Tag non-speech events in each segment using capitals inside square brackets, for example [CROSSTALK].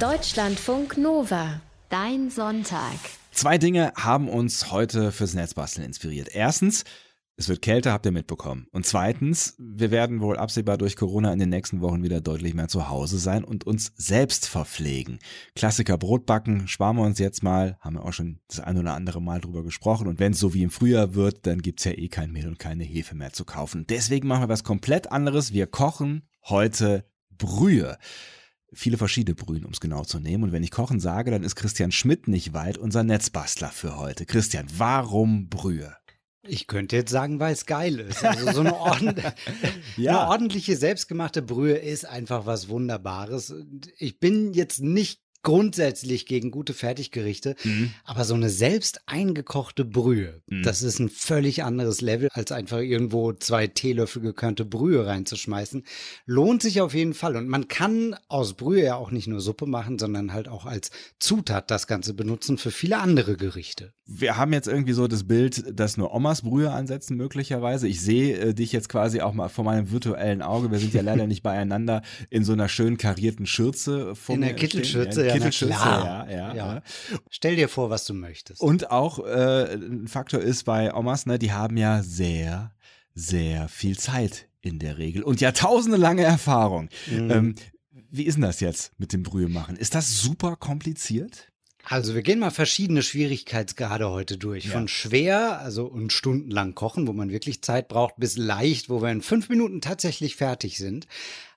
Deutschlandfunk Nova. Dein Sonntag. Zwei Dinge haben uns heute fürs Netzbasteln inspiriert. Erstens, es wird kälter, habt ihr mitbekommen. Und zweitens, wir werden wohl absehbar durch Corona in den nächsten Wochen wieder deutlich mehr zu Hause sein und uns selbst verpflegen. Klassiker Brotbacken, sparen wir uns jetzt mal, haben wir auch schon das ein oder andere Mal drüber gesprochen. Und wenn es so wie im Frühjahr wird, dann gibt's ja eh kein Mehl und keine Hefe mehr zu kaufen. Deswegen machen wir was komplett anderes. Wir kochen heute Brühe viele verschiedene Brühen, um es genau zu nehmen. Und wenn ich Kochen sage, dann ist Christian Schmidt nicht weit unser Netzbastler für heute. Christian, warum Brühe? Ich könnte jetzt sagen, weil es geil ist. Also so eine, ordentlich, [LAUGHS] ja. eine ordentliche, selbstgemachte Brühe ist einfach was Wunderbares. Ich bin jetzt nicht grundsätzlich gegen gute Fertiggerichte, mhm. aber so eine selbst eingekochte Brühe, mhm. das ist ein völlig anderes Level, als einfach irgendwo zwei Teelöffel gekörnte Brühe reinzuschmeißen. Lohnt sich auf jeden Fall. Und man kann aus Brühe ja auch nicht nur Suppe machen, sondern halt auch als Zutat das Ganze benutzen für viele andere Gerichte. Wir haben jetzt irgendwie so das Bild, dass nur Omas Brühe ansetzen möglicherweise. Ich sehe äh, dich jetzt quasi auch mal vor meinem virtuellen Auge. Wir sind ja leider [LAUGHS] nicht beieinander in so einer schön karierten Schürze. In der Kittelschürze, ja, Kittelschürze, ja, ja, ja, Stell dir vor, was du möchtest. Und auch äh, ein Faktor ist bei Omas, ne, die haben ja sehr, sehr viel Zeit in der Regel und jahrtausende lange Erfahrung. Mhm. Ähm, wie ist denn das jetzt mit dem Brühe machen? Ist das super kompliziert? Also wir gehen mal verschiedene Schwierigkeitsgrade heute durch. Ja. Von schwer, also und stundenlang kochen, wo man wirklich Zeit braucht, bis leicht, wo wir in fünf Minuten tatsächlich fertig sind.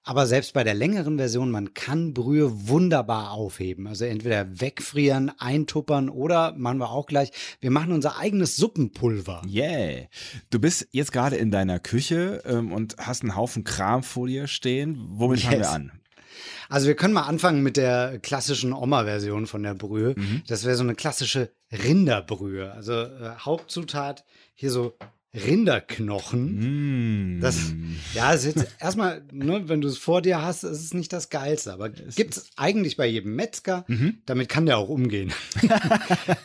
Aber selbst bei der längeren Version, man kann Brühe wunderbar aufheben. Also entweder wegfrieren, eintuppern oder machen wir auch gleich, wir machen unser eigenes Suppenpulver. Yeah. Du bist jetzt gerade in deiner Küche ähm, und hast einen Haufen Kram vor dir stehen. Womit yes. fangen wir an? Also wir können mal anfangen mit der klassischen Oma-Version von der Brühe. Mhm. Das wäre so eine klassische Rinderbrühe. Also äh, Hauptzutat hier so Rinderknochen. Mm. Das, ja, ist jetzt [LAUGHS] erstmal, ne, wenn du es vor dir hast, ist es nicht das Geilste. Aber gibt es eigentlich bei jedem Metzger. Mhm. Damit kann der auch umgehen. [LAUGHS]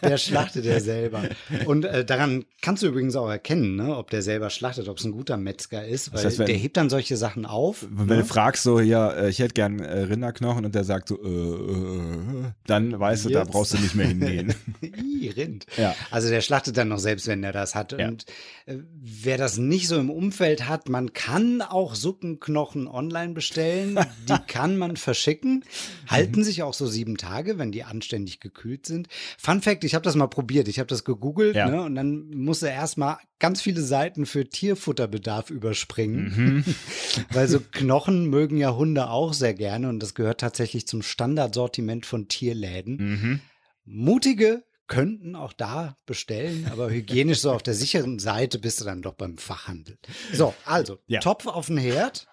der schlachtet ja selber. Und äh, daran kannst du übrigens auch erkennen, ne, ob der selber schlachtet, ob es ein guter Metzger ist. Weil das heißt, wenn, der hebt dann solche Sachen auf. Wenn ne? du fragst, so, ja, äh, ich hätte gern äh, Rinderknochen und der sagt so, äh, äh, dann weißt du, da brauchst du nicht mehr hingehen. [LAUGHS] I, Rind. Ja. Also der schlachtet dann noch selbst, wenn er das hat. Ja. Und äh, wer das nicht so im Umfeld hat, man kann auch Suppenknochen online bestellen. [LAUGHS] Die kann man verschicken. Halten sich auch so sieben Tage, wenn die anständig gekühlt sind. Fun Fact, ich habe das mal probiert. Ich habe das gegoogelt ja. ne, und dann musste erstmal ganz viele Seiten für Tierfutterbedarf überspringen. Mhm. [LAUGHS] Weil so Knochen mögen ja Hunde auch sehr gerne und das gehört tatsächlich zum Standardsortiment von Tierläden. Mhm. Mutige könnten auch da bestellen, aber hygienisch so auf der sicheren Seite bist du dann doch beim Fachhandel. So, also ja. Topf auf den Herd.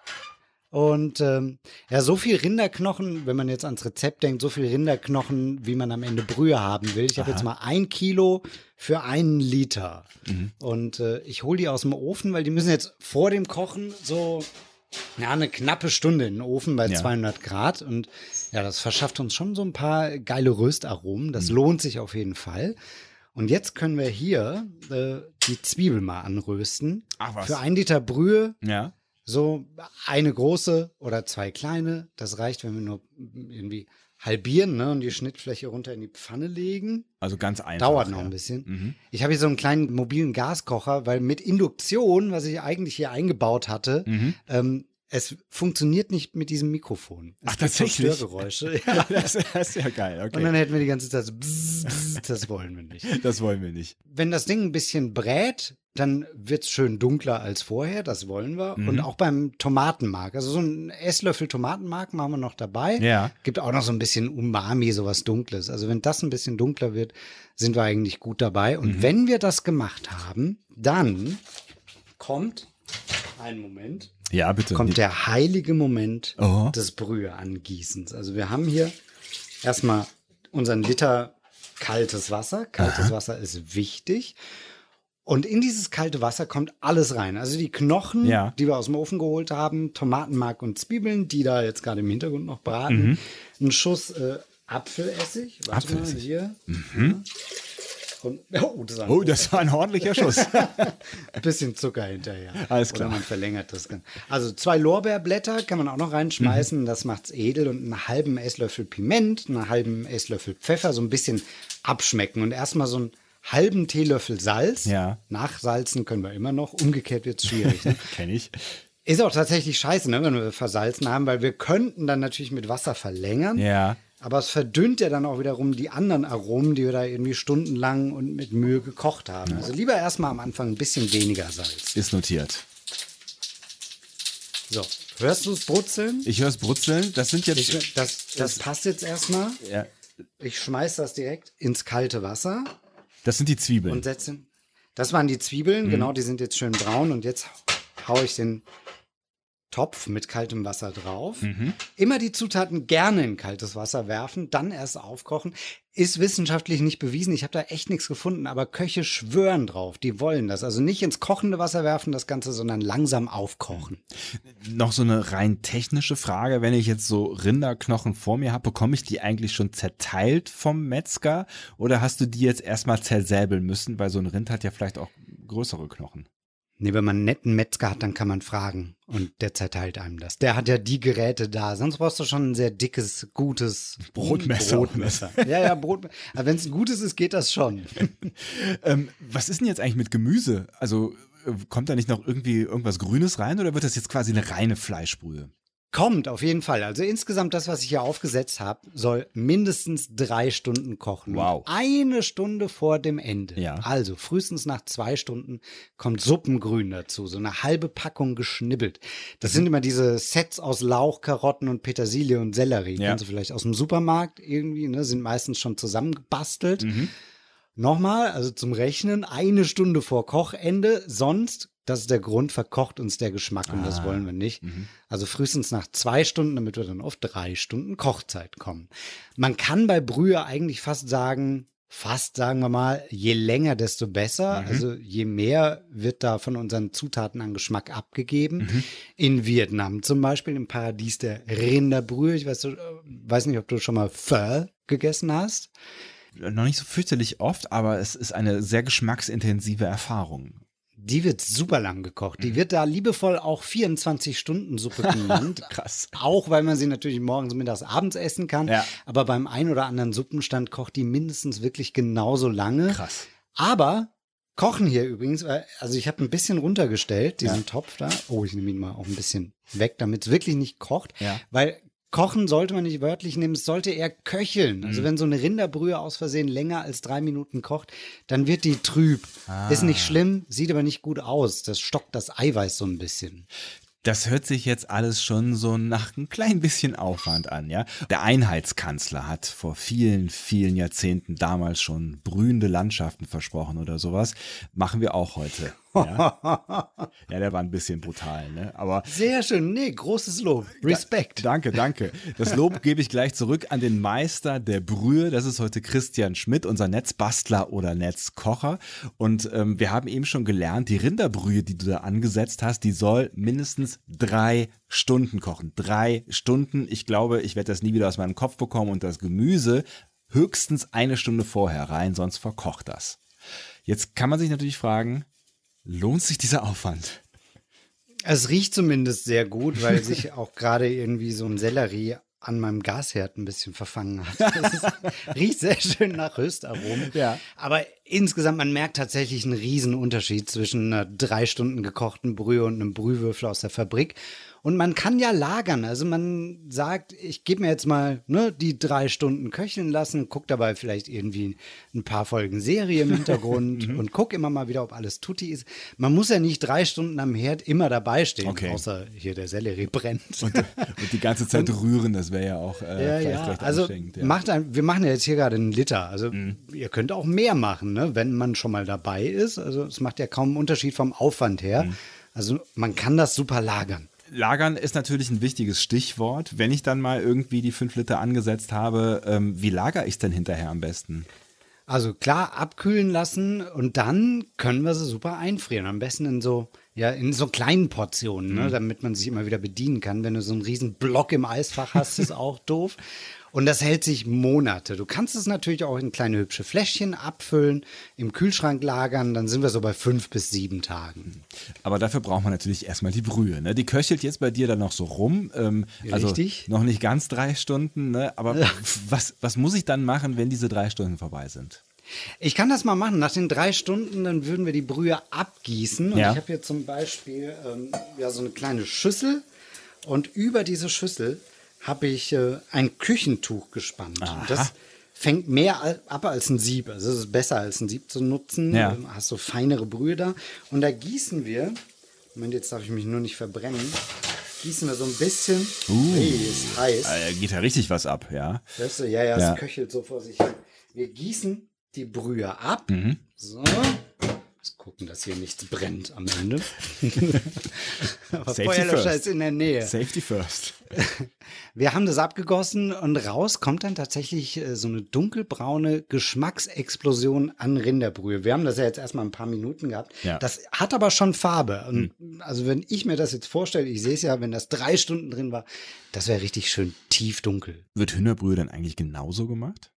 Und ähm, ja, so viel Rinderknochen, wenn man jetzt ans Rezept denkt, so viel Rinderknochen, wie man am Ende Brühe haben will. Ich habe jetzt mal ein Kilo für einen Liter. Mhm. Und äh, ich hole die aus dem Ofen, weil die müssen jetzt vor dem Kochen so ja, eine knappe Stunde in den Ofen bei ja. 200 Grad und ja, das verschafft uns schon so ein paar geile Röstaromen. Das mhm. lohnt sich auf jeden Fall. Und jetzt können wir hier äh, die Zwiebel mal anrösten. Ach was. Für ein Liter Brühe. Ja. So eine große oder zwei kleine. Das reicht, wenn wir nur irgendwie halbieren ne, und die Schnittfläche runter in die Pfanne legen. Also ganz einfach. Dauert noch ja. ein bisschen. Mhm. Ich habe hier so einen kleinen mobilen Gaskocher, weil mit Induktion, was ich eigentlich hier eingebaut hatte, mhm. ähm, es funktioniert nicht mit diesem Mikrofon. Es Ach, tatsächlich? Störgeräusche. [LAUGHS] Ja. das, das, ist ja geil, okay. Und dann hätten wir die ganze Zeit so bzz, bzz, das wollen wir nicht. [LAUGHS] Das wollen wir nicht. Wenn das Ding ein bisschen brät, dann wird es schön dunkler als vorher, das wollen wir. Mhm. Und auch beim Tomatenmark. Also so ein Esslöffel Tomatenmark machen wir noch dabei. Ja. Gibt auch noch so ein bisschen Umami, sowas Dunkles. Also wenn das ein bisschen dunkler wird, sind wir eigentlich gut dabei. Und mhm. wenn wir das gemacht haben, dann kommt, einen Moment, ja, bitte. Kommt der heilige Moment oh. des Brüheangießens. Also wir haben hier erstmal unseren Liter kaltes Wasser. Kaltes Aha. Wasser ist wichtig. Und in dieses kalte Wasser kommt alles rein. Also die Knochen, ja. die wir aus dem Ofen geholt haben, Tomatenmark und Zwiebeln, die da jetzt gerade im Hintergrund noch braten. Mhm. Ein Schuss äh, Apfelessig. Warte Apfelessig. mal hier. Mhm. Und, [LAUGHS] oh, das war ein, oh, das war ein ordentlicher Schuss. [LAUGHS] bisschen Zucker hinterher. Alles klar. Oder man verlängert das. Also zwei Lorbeerblätter kann man auch noch reinschmeißen. Mhm. Das macht's edel. Und einen halben Esslöffel Piment, einen halben Esslöffel Pfeffer, so ein bisschen abschmecken. Und erstmal so einen halben Teelöffel Salz. Ja. Nachsalzen können wir immer noch. Umgekehrt wird's schwierig. Ne? [LAUGHS] Kenn ich. Ist auch tatsächlich scheiße, ne, wenn wir versalzen haben, weil wir könnten dann natürlich mit Wasser verlängern. Ja. Aber es verdünnt ja dann auch wiederum die anderen Aromen, die wir da irgendwie stundenlang und mit Mühe gekocht haben. Ja. Also lieber erstmal am Anfang ein bisschen weniger Salz. Ist notiert. So, hörst du es brutzeln? Ich höre es brutzeln. Das sind jetzt. Ich, das, das passt jetzt erstmal. Ja. Ich schmeiß das direkt ins kalte Wasser. Das sind die Zwiebeln. Und setze. Das waren die Zwiebeln, mhm. genau, die sind jetzt schön braun und jetzt haue ich den Topf mit kaltem Wasser drauf. Mhm. Immer die Zutaten gerne in kaltes Wasser werfen, dann erst aufkochen. Ist wissenschaftlich nicht bewiesen. Ich habe da echt nichts gefunden, aber Köche schwören drauf. Die wollen das. Also nicht ins kochende Wasser werfen, das Ganze, sondern langsam aufkochen. Noch so eine rein technische Frage. Wenn ich jetzt so Rinderknochen vor mir habe, bekomme ich die eigentlich schon zerteilt vom Metzger? Oder hast du die jetzt erstmal zersäbeln müssen? Weil so ein Rind hat ja vielleicht auch größere Knochen. Nee, wenn man einen netten Metzger hat, dann kann man fragen und der zerteilt einem das. Der hat ja die Geräte da. Sonst brauchst du schon ein sehr dickes, gutes Brotmesser. Brotmesser. ja, ja, Brot. Aber wenn es ein gutes ist, geht das schon. [LAUGHS] ähm, was ist denn jetzt eigentlich mit Gemüse? Also äh, kommt da nicht noch irgendwie irgendwas Grünes rein oder wird das jetzt quasi eine reine Fleischbrühe? Kommt, auf jeden Fall. Also insgesamt das, was ich hier aufgesetzt habe, soll mindestens drei Stunden kochen. Wow. Eine Stunde vor dem Ende. Ja. Also frühestens nach zwei Stunden kommt Suppengrün dazu. So eine halbe Packung geschnibbelt. Das mhm. sind immer diese Sets aus Lauch, Karotten und Petersilie und Sellerie. Ja. Kennst du vielleicht aus dem Supermarkt irgendwie, ne? Sind meistens schon zusammengebastelt. Mhm. Nochmal, also zum Rechnen, eine Stunde vor Kochende, sonst das ist der Grund, verkocht uns der Geschmack und ah. das wollen wir nicht. Mhm. Also frühestens nach zwei Stunden, damit wir dann auf drei Stunden Kochzeit kommen. Man kann bei Brühe eigentlich fast sagen, fast sagen wir mal, je länger, desto besser. Mhm. Also je mehr wird da von unseren Zutaten an Geschmack abgegeben. Mhm. In Vietnam zum Beispiel, im Paradies der Rinderbrühe. Ich weiß, weiß nicht, ob du schon mal Pho gegessen hast. Noch nicht so fürchterlich oft, aber es ist eine sehr geschmacksintensive Erfahrung. Die wird super lang gekocht. Die mhm. wird da liebevoll auch 24-Stunden-Suppe [LAUGHS] genannt. Krass. Auch weil man sie natürlich morgens, mittags, abends essen kann. Ja. Aber beim ein oder anderen Suppenstand kocht die mindestens wirklich genauso lange. Krass. Aber kochen hier übrigens, also ich habe ein bisschen runtergestellt, diesen ja. Topf da. Oh, ich nehme ihn mal auch ein bisschen weg, damit es wirklich nicht kocht. Ja. Weil Kochen sollte man nicht wörtlich nehmen, es sollte eher köcheln. Also mhm. wenn so eine Rinderbrühe aus Versehen länger als drei Minuten kocht, dann wird die trüb. Ah. Ist nicht schlimm, sieht aber nicht gut aus. Das stockt das Eiweiß so ein bisschen. Das hört sich jetzt alles schon so nach ein klein bisschen Aufwand an, ja. Der Einheitskanzler hat vor vielen, vielen Jahrzehnten damals schon brühende Landschaften versprochen oder sowas. Machen wir auch heute. Ja, [LAUGHS] ja der war ein bisschen brutal, ne? Aber sehr schön, nee, großes Lob, Respekt. Da, danke, danke. Das Lob [LAUGHS] gebe ich gleich zurück an den Meister der Brühe. Das ist heute Christian Schmidt, unser Netzbastler oder Netzkocher. Und ähm, wir haben eben schon gelernt, die Rinderbrühe, die du da angesetzt hast, die soll mindestens drei Stunden kochen. Drei Stunden. Ich glaube, ich werde das nie wieder aus meinem Kopf bekommen und das Gemüse höchstens eine Stunde vorher rein, sonst verkocht das. Jetzt kann man sich natürlich fragen, Lohnt sich dieser Aufwand? Es riecht zumindest sehr gut, weil sich auch gerade irgendwie so ein Sellerie an meinem Gasherd ein bisschen verfangen hat. Es riecht sehr schön nach Röstaromen. Ja. Aber insgesamt, man merkt tatsächlich einen riesen Unterschied zwischen einer drei Stunden gekochten Brühe und einem Brühwürfel aus der Fabrik. Und man kann ja lagern. Also man sagt, ich gebe mir jetzt mal ne, die drei Stunden köcheln lassen, gucke dabei vielleicht irgendwie ein paar Folgen Serie im Hintergrund [LAUGHS] mhm. und gucke immer mal wieder, ob alles tutti ist. Man muss ja nicht drei Stunden am Herd immer dabei stehen, okay. außer hier der Sellerie brennt. Und, und die ganze Zeit [LAUGHS] und, rühren, das wäre ja auch äh, ja, vielleicht ja. recht also ja. Macht ein, wir machen ja jetzt hier gerade einen Liter. Also mhm. ihr könnt auch mehr machen, ne, wenn man schon mal dabei ist. Also es macht ja kaum einen Unterschied vom Aufwand her. Mhm. Also man kann das super lagern. Lagern ist natürlich ein wichtiges Stichwort. Wenn ich dann mal irgendwie die fünf Liter angesetzt habe, ähm, wie lagere ich es denn hinterher am besten? Also klar, abkühlen lassen und dann können wir sie super einfrieren. Am besten in so Ja, in so kleinen Portionen, ne, mhm. damit man sich immer wieder bedienen kann. Wenn du so einen riesen Block im Eisfach hast, ist auch [LAUGHS] doof. Und das hält sich Monate. Du kannst es natürlich auch in kleine hübsche Fläschchen abfüllen, im Kühlschrank lagern, dann sind wir so bei fünf bis sieben Tagen. Aber dafür braucht man natürlich erstmal die Brühe. Ne? Die köchelt jetzt bei dir dann noch so rum. Ähm, also Richtig. Noch nicht ganz drei Stunden, ne? aber ja. was, was muss ich dann machen, wenn diese drei Stunden vorbei sind? Ich kann das mal machen. Nach den drei Stunden, dann würden wir die Brühe abgießen. Und ja. ich habe hier zum Beispiel ähm, ja, so eine kleine Schüssel. Und über diese Schüssel habe ich äh, ein Küchentuch gespannt. Das fängt mehr ab als ein Sieb. Also es ist besser als ein Sieb zu nutzen. Ja. Du hast so feinere Brühe da. Und da gießen wir, Moment, jetzt darf ich mich nur nicht verbrennen, gießen wir so ein bisschen. Uh, hey, ist heiß. Äh, geht ja richtig was ab, ja. Ja, ja, ja, es köchelt so vor sich hin. Wir gießen die Brühe ab. Mhm. So gucken, dass hier nichts brennt am Ende. [LAUGHS] Aber Safety Feuerlöscher first. ist in der Nähe. Safety first. [LAUGHS] Wir haben das abgegossen und raus kommt dann tatsächlich äh, so eine dunkelbraune Geschmacksexplosion an Rinderbrühe. Wir haben das ja jetzt erstmal ein paar Minuten gehabt. Ja. Das hat aber schon Farbe. Und hm. Also wenn ich mir das jetzt vorstelle, ich sehe es ja, wenn das drei Stunden drin war, das wäre richtig schön tiefdunkel. Wird Hühnerbrühe dann eigentlich genauso gemacht?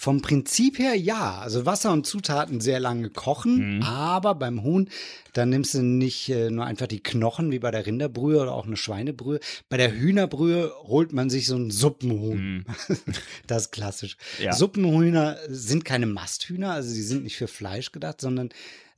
Vom Prinzip her ja. Also Wasser und Zutaten sehr lange kochen, mhm. aber beim Huhn, da nimmst du nicht äh, nur einfach die Knochen wie bei der Rinderbrühe oder auch eine Schweinebrühe. Bei der Hühnerbrühe holt man sich so ein Suppenhuhn. Mhm. [LAUGHS] das ist klassisch. Ja. Suppenhühner sind keine Masthühner, also sie sind nicht für Fleisch gedacht, sondern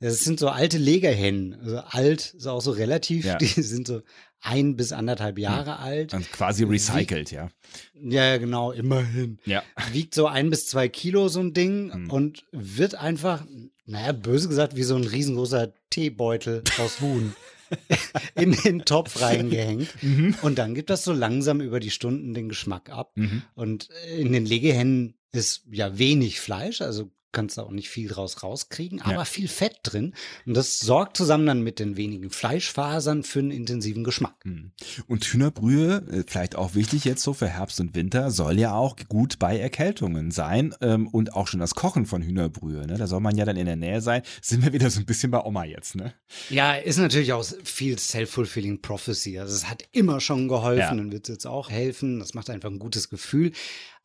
es sind so alte Legerhennen. Also alt ist auch so relativ. Ja. [LAUGHS] Die sind so ein bis anderthalb hm. Jahre hm. alt. Und quasi recycelt, ja. Ja, genau, immerhin. Ja. Wiegt so ein bis zwei Kilo so ein Ding hm. und wird einfach, naja, böse gesagt, wie so ein riesengroßer Teebeutel aus Huhn. [LAUGHS] in den Topf reingehängt. Mhm. Und dann gibt das so langsam über die Stunden den Geschmack ab. Mhm. Und in den Legehennen ist ja wenig Fleisch, also kannst du auch nicht viel draus rauskriegen, aber ja. viel Fett drin. Und das sorgt zusammen dann mit den wenigen Fleischfasern für einen intensiven Geschmack. Hm. Und Hühnerbrühe, äh, vielleicht auch wichtig jetzt so für Herbst und Winter, soll ja auch gut bei Erkältungen sein. Ähm, und auch schon das Kochen von Hühnerbrühe. Ne? Da soll man ja dann in der Nähe sein. Sind wir wieder so ein bisschen bei Oma jetzt, ne? Ja, ist natürlich auch viel self-fulfilling prophecy. Also es hat immer schon geholfen ja. und wird es jetzt auch helfen. Das macht einfach ein gutes Gefühl.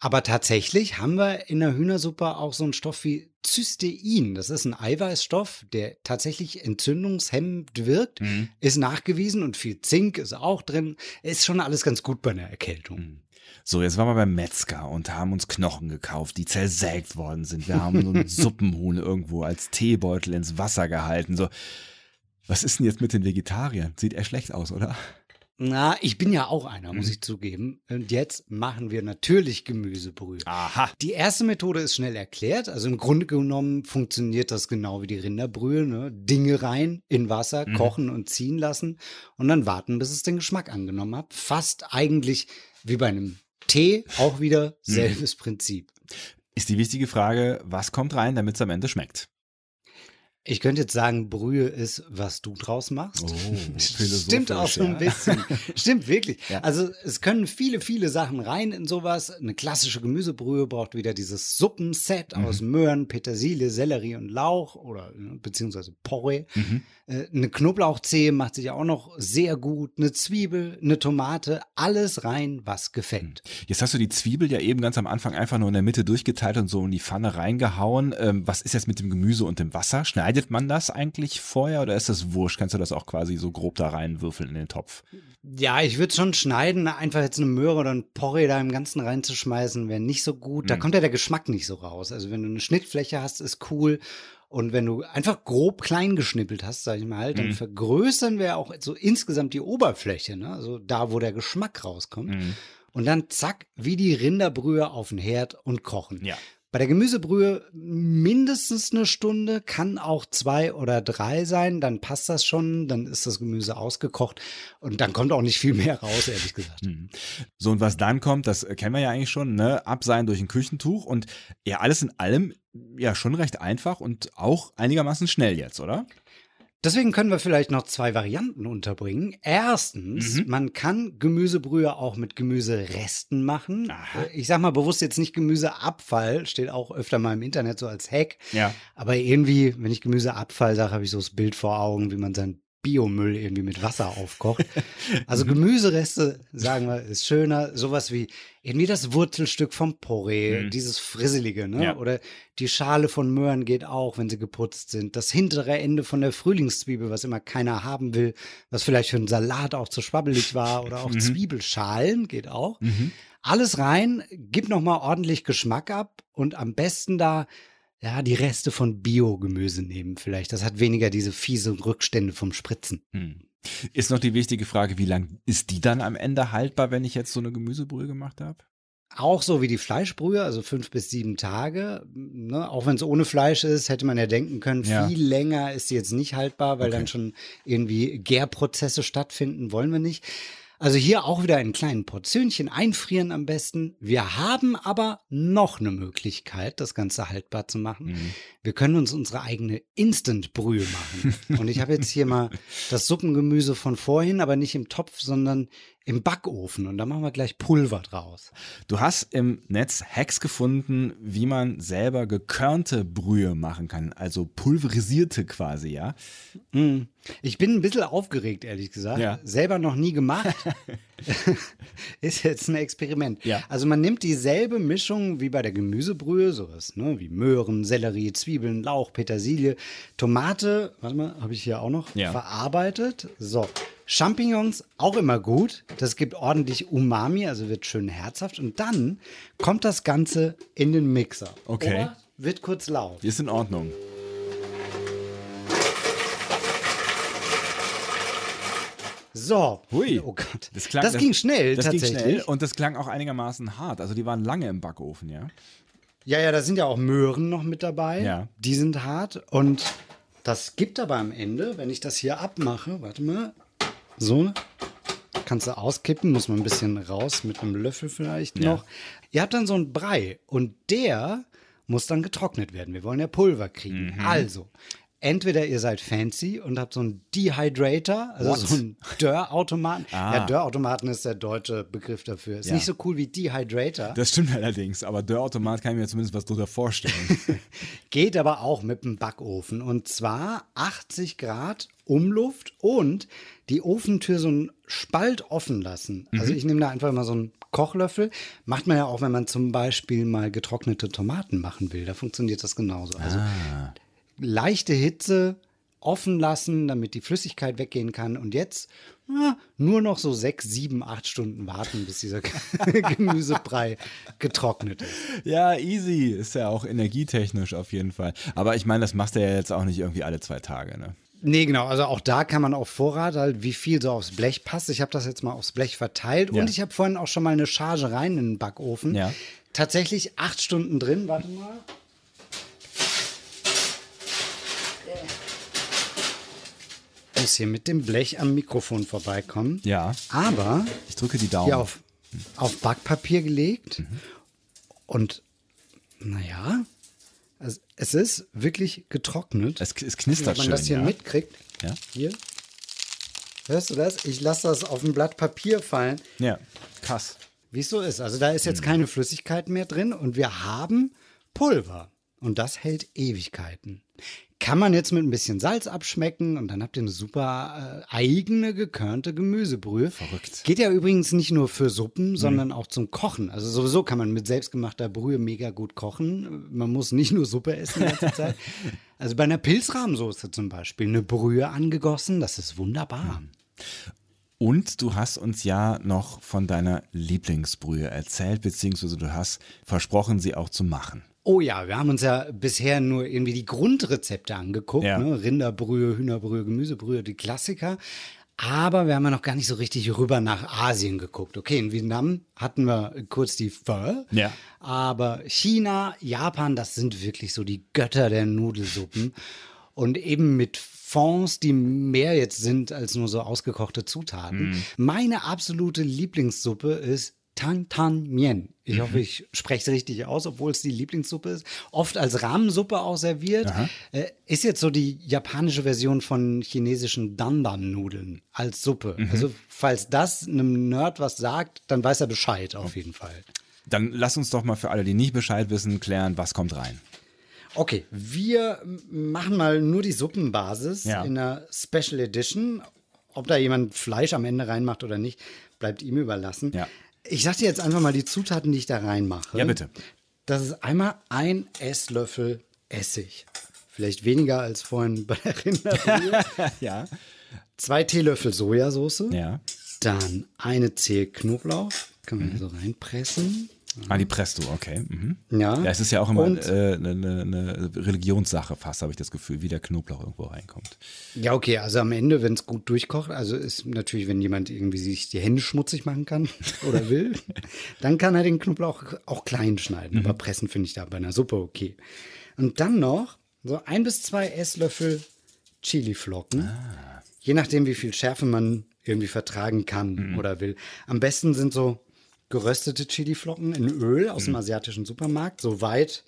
Aber tatsächlich haben wir in der Hühnersuppe auch so einen Stoff wie Cystein. Das ist ein Eiweißstoff, der tatsächlich entzündungshemmend wirkt, mhm. ist nachgewiesen und viel Zink ist auch drin. Ist schon alles ganz gut bei einer Erkältung. Mhm. So, jetzt waren wir beim Metzger und haben uns Knochen gekauft, die zersägt worden sind. Wir haben so einen [LAUGHS] Suppenhuhn irgendwo als Teebeutel ins Wasser gehalten. So, was ist denn jetzt mit den Vegetariern? Sieht eher schlecht aus, oder? Na, ich bin ja auch einer, muss mhm. ich zugeben. Und jetzt machen wir natürlich Gemüsebrühe. Aha. Die erste Methode ist schnell erklärt. Also im Grunde genommen funktioniert das genau wie die Rinderbrühe. Ne? Dinge rein, in Wasser, mhm. kochen und ziehen lassen und dann warten, bis es den Geschmack angenommen hat. Fast eigentlich wie bei einem Tee, auch wieder mhm. selbes mhm. Prinzip. Ist die wichtige Frage, was kommt rein, damit es am Ende schmeckt? Ich könnte jetzt sagen, Brühe ist, was du draus machst. Oh, [LAUGHS] Stimmt auch so ein bisschen. [LAUGHS] Stimmt wirklich. Ja. Also es können viele, viele Sachen rein in sowas. Eine klassische Gemüsebrühe braucht wieder dieses Suppenset mhm. aus Möhren, Petersilie, Sellerie und Lauch oder ne, beziehungsweise Porree. Mhm. Äh, eine Knoblauchzehe macht sich auch noch sehr gut. Eine Zwiebel, eine Tomate, alles rein, was gefällt. Mhm. Jetzt hast du die Zwiebel ja eben ganz am Anfang einfach nur in der Mitte durchgeteilt und so in die Pfanne reingehauen. Ähm, was ist jetzt mit dem Gemüse und dem Wasser? Schneidet Schneidet man das eigentlich vorher oder ist das wurscht? Kannst du das auch quasi so grob da reinwürfeln in den Topf? Ja, ich würde schon schneiden. Einfach jetzt eine Möhre oder ein Porree da im Ganzen reinzuschmeißen, wäre nicht so gut. Da mhm. kommt ja der Geschmack nicht so raus. Also wenn du eine Schnittfläche hast, ist cool. Und wenn du einfach grob klein geschnippelt hast, sag ich mal, dann mhm. vergrößern wir auch so insgesamt die Oberfläche, ne? also da, wo der Geschmack rauskommt. Mhm. Und dann zack, wie die Rinderbrühe auf den Herd und kochen. Ja. Bei der Gemüsebrühe mindestens eine Stunde, kann auch zwei oder drei sein, dann passt das schon, dann ist das Gemüse ausgekocht und dann kommt auch nicht viel mehr raus, ehrlich gesagt. Mhm. So, und was dann kommt, das kennen wir ja eigentlich schon, ne? Abseilen durch ein Küchentuch und ja, alles in allem ja schon recht einfach und auch einigermaßen schnell jetzt, oder? Deswegen können wir vielleicht noch zwei Varianten unterbringen. Erstens, mhm. man kann Gemüsebrühe auch mit Gemüseresten machen. Aha. Ich sag mal bewusst jetzt nicht Gemüseabfall, steht auch öfter mal im Internet so als Hack. Ja. Aber irgendwie, wenn ich Gemüseabfall sage, habe ich so das Bild vor Augen, wie man sein Biomüll irgendwie mit Wasser [LAUGHS] aufkocht. Also Gemüsereste, sagen wir, ist schöner. Sowas wie irgendwie das Wurzelstück vom Porree, mhm. dieses Frisselige, ne? Ja. Oder die Schale von Möhren geht auch, wenn sie geputzt sind. Das hintere Ende von der Frühlingszwiebel, was immer keiner haben will, was vielleicht für einen Salat auch zu schwabbelig war. Oder auch mhm. Zwiebelschalen geht auch. Mhm. Alles rein, gib nochmal ordentlich Geschmack ab und am besten da ja, die Reste von Biogemüse nehmen vielleicht. Das hat weniger diese fiese Rückstände vom Spritzen. Hm. Ist noch die wichtige Frage, wie lang ist die dann am Ende haltbar, wenn ich jetzt so eine Gemüsebrühe gemacht habe? Auch so wie die Fleischbrühe, also fünf bis sieben Tage. Ne? Auch wenn es ohne Fleisch ist, hätte man ja denken können, ja. viel länger ist sie jetzt nicht haltbar, weil okay. dann schon irgendwie Gärprozesse stattfinden, wollen wir nicht. Also hier auch wieder in kleinen Portionchen einfrieren am besten. Wir haben aber noch eine Möglichkeit, das Ganze haltbar zu machen. Mhm. Wir können uns unsere eigene Instant-Brühe machen. [LAUGHS] Und ich habe jetzt hier mal das Suppengemüse von vorhin, aber nicht im Topf, sondern im Backofen und da machen wir gleich Pulver draus. Du hast im Netz Hacks gefunden, wie man selber gekörnte Brühe machen kann, also pulverisierte quasi, ja? Mm. Ich bin ein bisschen aufgeregt, ehrlich gesagt. Ja. Selber noch nie gemacht. [LAUGHS] [LAUGHS] ist jetzt ein Experiment. Ja. Also man nimmt dieselbe Mischung wie bei der Gemüsebrühe, sowas, ne, wie Möhren, Sellerie, Zwiebeln, Lauch, Petersilie, Tomate, warte mal, habe ich hier auch noch ja. verarbeitet. So, Champignons auch immer gut. Das gibt ordentlich Umami, also wird schön herzhaft. Und dann kommt das Ganze in den Mixer. Okay. Oder wird kurz laut. Ist in Ordnung. So. Hui. Oh Gott. Das, klang, das, das ging schnell, das tatsächlich. Ging schnell und das klang auch einigermaßen hart. Also die waren lange im Backofen, ja? Ja, ja, da sind ja auch Möhren noch mit dabei. Ja. Die sind hart. Und das gibt aber am Ende, wenn ich das hier abmache, warte mal, so, kannst du auskippen, muss man ein bisschen raus mit einem Löffel vielleicht noch. Ja. Ihr habt dann so einen Brei und der muss dann getrocknet werden. Wir wollen ja Pulver kriegen. Mhm. Also, entweder ihr seid fancy und habt so einen Dehydrator, also What? so einen Dörrautomaten. ah. Ja, Dörrautomaten ist der deutsche Begriff dafür. Ist ja. nicht so cool wie Dehydrator. Das stimmt allerdings, aber Dörrautomat kann ich mir zumindest was drunter vorstellen. [LAUGHS] Geht aber auch mit dem Backofen und zwar 80 Grad Umluft und die Ofentür so einen Spalt offen lassen. Also mhm. Also ich nehme da einfach mal so einen Kochlöffel. Macht man ja auch, wenn man zum Beispiel mal getrocknete Tomaten machen will. Da funktioniert das genauso. Also ah leichte Hitze offen lassen, damit die Flüssigkeit weggehen kann. Und jetzt na, nur noch so sechs, sieben, acht Stunden warten, bis dieser [LAUGHS] Gemüsebrei getrocknet ist. Ja, easy. Ist ja auch energietechnisch auf jeden Fall. Aber ich meine, das machst du ja jetzt auch nicht irgendwie alle zwei Tage, ne? Nee, genau. Also auch da kann man auf Vorrat halt, wie viel so aufs Blech passt. Ich habe das jetzt mal aufs Blech verteilt ja. und ich habe vorhin auch schon mal eine Charge rein in den Backofen. Ja. Tatsächlich acht Stunden drin. Warte mal. Muss hier mit dem Blech am Mikrofon vorbeikommen. Ja. Aber ich drücke die Daumen. Hier auf, auf Backpapier gelegt. Mhm. Und naja, also es ist wirklich getrocknet. Es, es knistert schön. Wenn man das hier ja. mitkriegt. Ja. Hier. Hörst du das? Ich lasse das auf ein Blatt Papier fallen. Ja, krass. Wie es so ist. Also da ist jetzt mhm. keine Flüssigkeit mehr drin und wir haben Pulver. Und das hält Ewigkeiten. Kann man jetzt mit ein bisschen Salz abschmecken und dann habt ihr eine super äh, eigene gekörnte Gemüsebrühe. Verrückt. Geht ja übrigens nicht nur für Suppen, mhm. sondern auch zum Kochen. Also sowieso kann man mit selbstgemachter Brühe mega gut kochen. Man muss nicht nur Suppe essen die ganze Zeit. [LAUGHS] also bei einer Pilzrahmsoße zum Beispiel eine Brühe angegossen, das ist wunderbar. Mhm. Und du hast uns ja noch von deiner Lieblingsbrühe erzählt, beziehungsweise du hast versprochen, sie auch zu machen. Oh ja, wir haben uns ja bisher nur irgendwie die Grundrezepte angeguckt. Ja. Ne? Rinderbrühe, Hühnerbrühe, Gemüsebrühe, die Klassiker. Aber wir haben ja noch gar nicht so richtig rüber nach Asien geguckt. Okay, in Vietnam hatten wir kurz die Pho. Ja. Aber China, Japan, das sind wirklich so die Götter der Nudelsuppen. Und eben mit Fonds, die mehr jetzt sind als nur so ausgekochte Zutaten. Mm. Meine absolute Lieblingssuppe ist Tan Tan Mien. Ich mhm. hoffe, ich spreche es richtig aus, obwohl es die Lieblingssuppe ist. Oft als Rahmensuppe auch serviert. Äh, ist jetzt so die japanische Version von chinesischen Dandan-Nudeln als Suppe. Mhm. Also, falls das einem Nerd was sagt, dann weiß er Bescheid auf jeden Fall. Dann lass uns doch mal für alle, die nicht Bescheid wissen, klären, was kommt rein. Okay, wir machen mal nur die Suppenbasis ja. in einer Special Edition. Ob da jemand Fleisch am Ende reinmacht oder nicht, bleibt ihm überlassen. Ja. Ich sag dir jetzt einfach mal die Zutaten, die ich da reinmache. Ja, bitte. Das ist einmal ein Esslöffel Essig. Vielleicht weniger als vorhin bei der Rinderbrühe. [LAUGHS] ja. Zwei Teelöffel Sojasauce. Ja. Dann eine Zehe Knoblauch. Kann man mhm. so reinpressen. Ah, die presst du, okay. Mhm. Ja. ja. Es ist ja auch immer eine äh, ne, ne, ne Religionssache fast, habe ich das Gefühl, wie der Knoblauch irgendwo reinkommt. Ja, okay, also am Ende, wenn es gut durchkocht, also ist natürlich, wenn jemand irgendwie sich die Hände schmutzig machen kann [LAUGHS] oder will, dann kann er den Knoblauch auch klein schneiden. Mhm. Aber pressen finde ich da bei einer Suppe okay. Und dann noch so ein bis zwei Esslöffel Chiliflocken. Ah. Je nachdem, wie viel Schärfe man irgendwie vertragen kann mhm. oder will. Am besten sind so geröstete Chiliflocken in Öl aus mhm. dem asiatischen Supermarkt. Soweit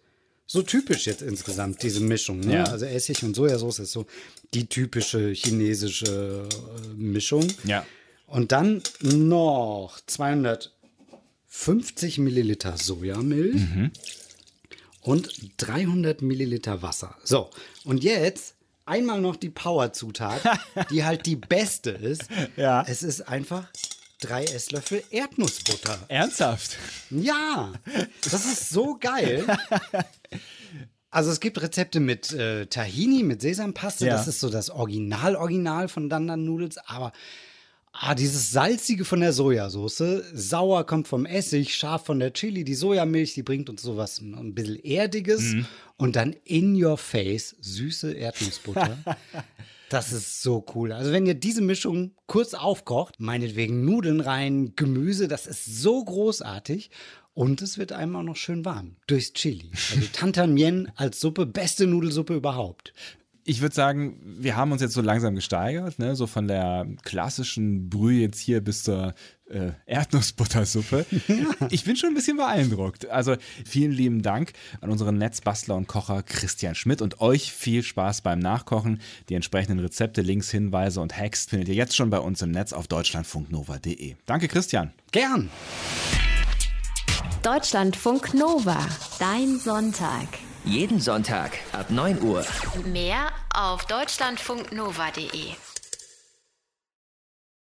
so typisch jetzt insgesamt, diese Mischung. Ne? Ja. Also Essig und Sojasauce ist so die typische chinesische äh, Mischung. Ja. Und dann noch 250 Milliliter Sojamilch mhm. und 300 Milliliter Wasser. So, und jetzt einmal noch die Power-Zutat, [LAUGHS] die halt die beste ist. Ja. Es ist einfach drei Esslöffel Erdnussbutter. Ernsthaft? Ja, das ist so geil. [LAUGHS] Also es gibt Rezepte mit äh, Tahini, mit Sesampaste. Ja. Das ist so das Original-Original von Dandan Noodles. Aber ah, dieses salzige von der Sojasauce, sauer kommt vom Essig, scharf von der Chili, die Sojamilch, die bringt uns sowas ein bisschen erdiges mhm. und dann in your face süße Erdnussbutter. [LAUGHS] Das ist so cool. Also wenn ihr diese Mischung kurz aufkocht, meinetwegen Nudeln rein, Gemüse, das ist so großartig. Und es wird einem auch noch schön warm durchs Chili. Also [LAUGHS] Tantan Mien als Suppe, beste Nudelsuppe überhaupt ich würde sagen, wir haben uns jetzt so langsam gesteigert, ne? so von der klassischen Brühe jetzt hier bis zur äh, Erdnussbuttersuppe. Ja. [LAUGHS] Ich bin schon ein bisschen beeindruckt. Also vielen lieben Dank an unseren Netzbastler und Kocher Christian Schmidt und euch viel Spaß beim Nachkochen. Die entsprechenden Rezepte, Links, Hinweise und Hacks findet ihr jetzt schon bei uns im Netz auf deutschlandfunknova.de. Danke, Christian. Gern. Deutschlandfunk Nova, dein Sonntag. Jeden Sonntag ab 9 Uhr. Mehr auf deutschlandfunknova.de.